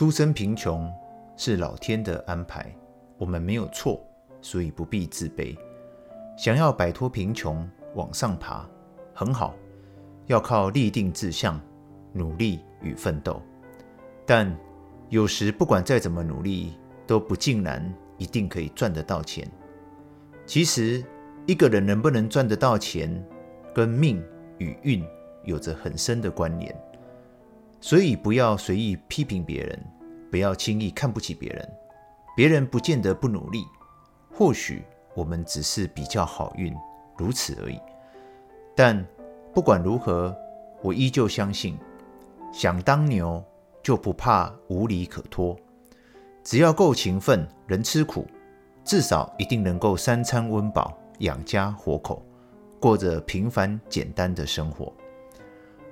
出生贫穷是老天的安排，我们没有错，所以不必自卑。想要摆脱贫穷，往上爬，很好，要靠立定志向、努力与奋斗。但有时，不管再怎么努力，都不尽然一定可以赚得到钱。其实，一个人能不能赚得到钱，跟命与运有着很深的关联。所以，不要随意批评别人，不要轻易看不起别人。别人不见得不努力，或许我们只是比较好运，如此而已。但不管如何，我依旧相信，想当牛就不怕无利可托。只要够勤奋，能吃苦，至少一定能够三餐温饱，养家活口，过着平凡简单的生活。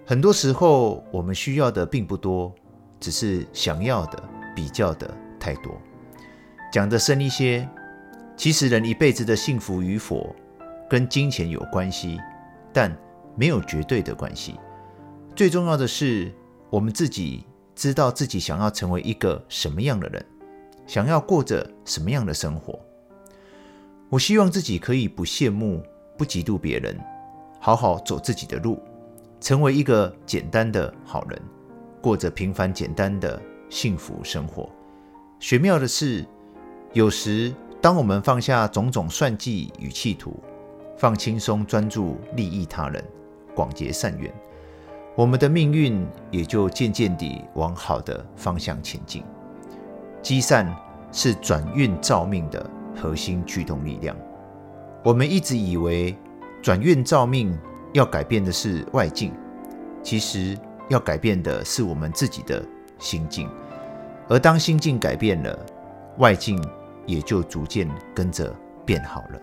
很多时候，我们需要的并不多，只是想要的、比较的太多。讲得深一些，其实人一辈子的幸福与否，跟金钱有关系。但没有绝对的关系。最重要的是，我们自己知道自己想要成为一个什么样的人，想要过着什么样的生活。我希望自己可以不羡慕、不嫉妒别人，好好走自己的路，成为一个简单的好人，过着平凡简单的幸福生活。玄妙的是，有时当我们放下种种算计与企图，放轻松，专注利益他人，广结善缘，我们的命运也就渐渐地往好的方向前进。积善是转运造命的核心驱动力量。我们一直以为转运造命要改变的是外境，其实要改变的是我们自己的心境。而当心境改变了，外境也就逐渐跟着变好了。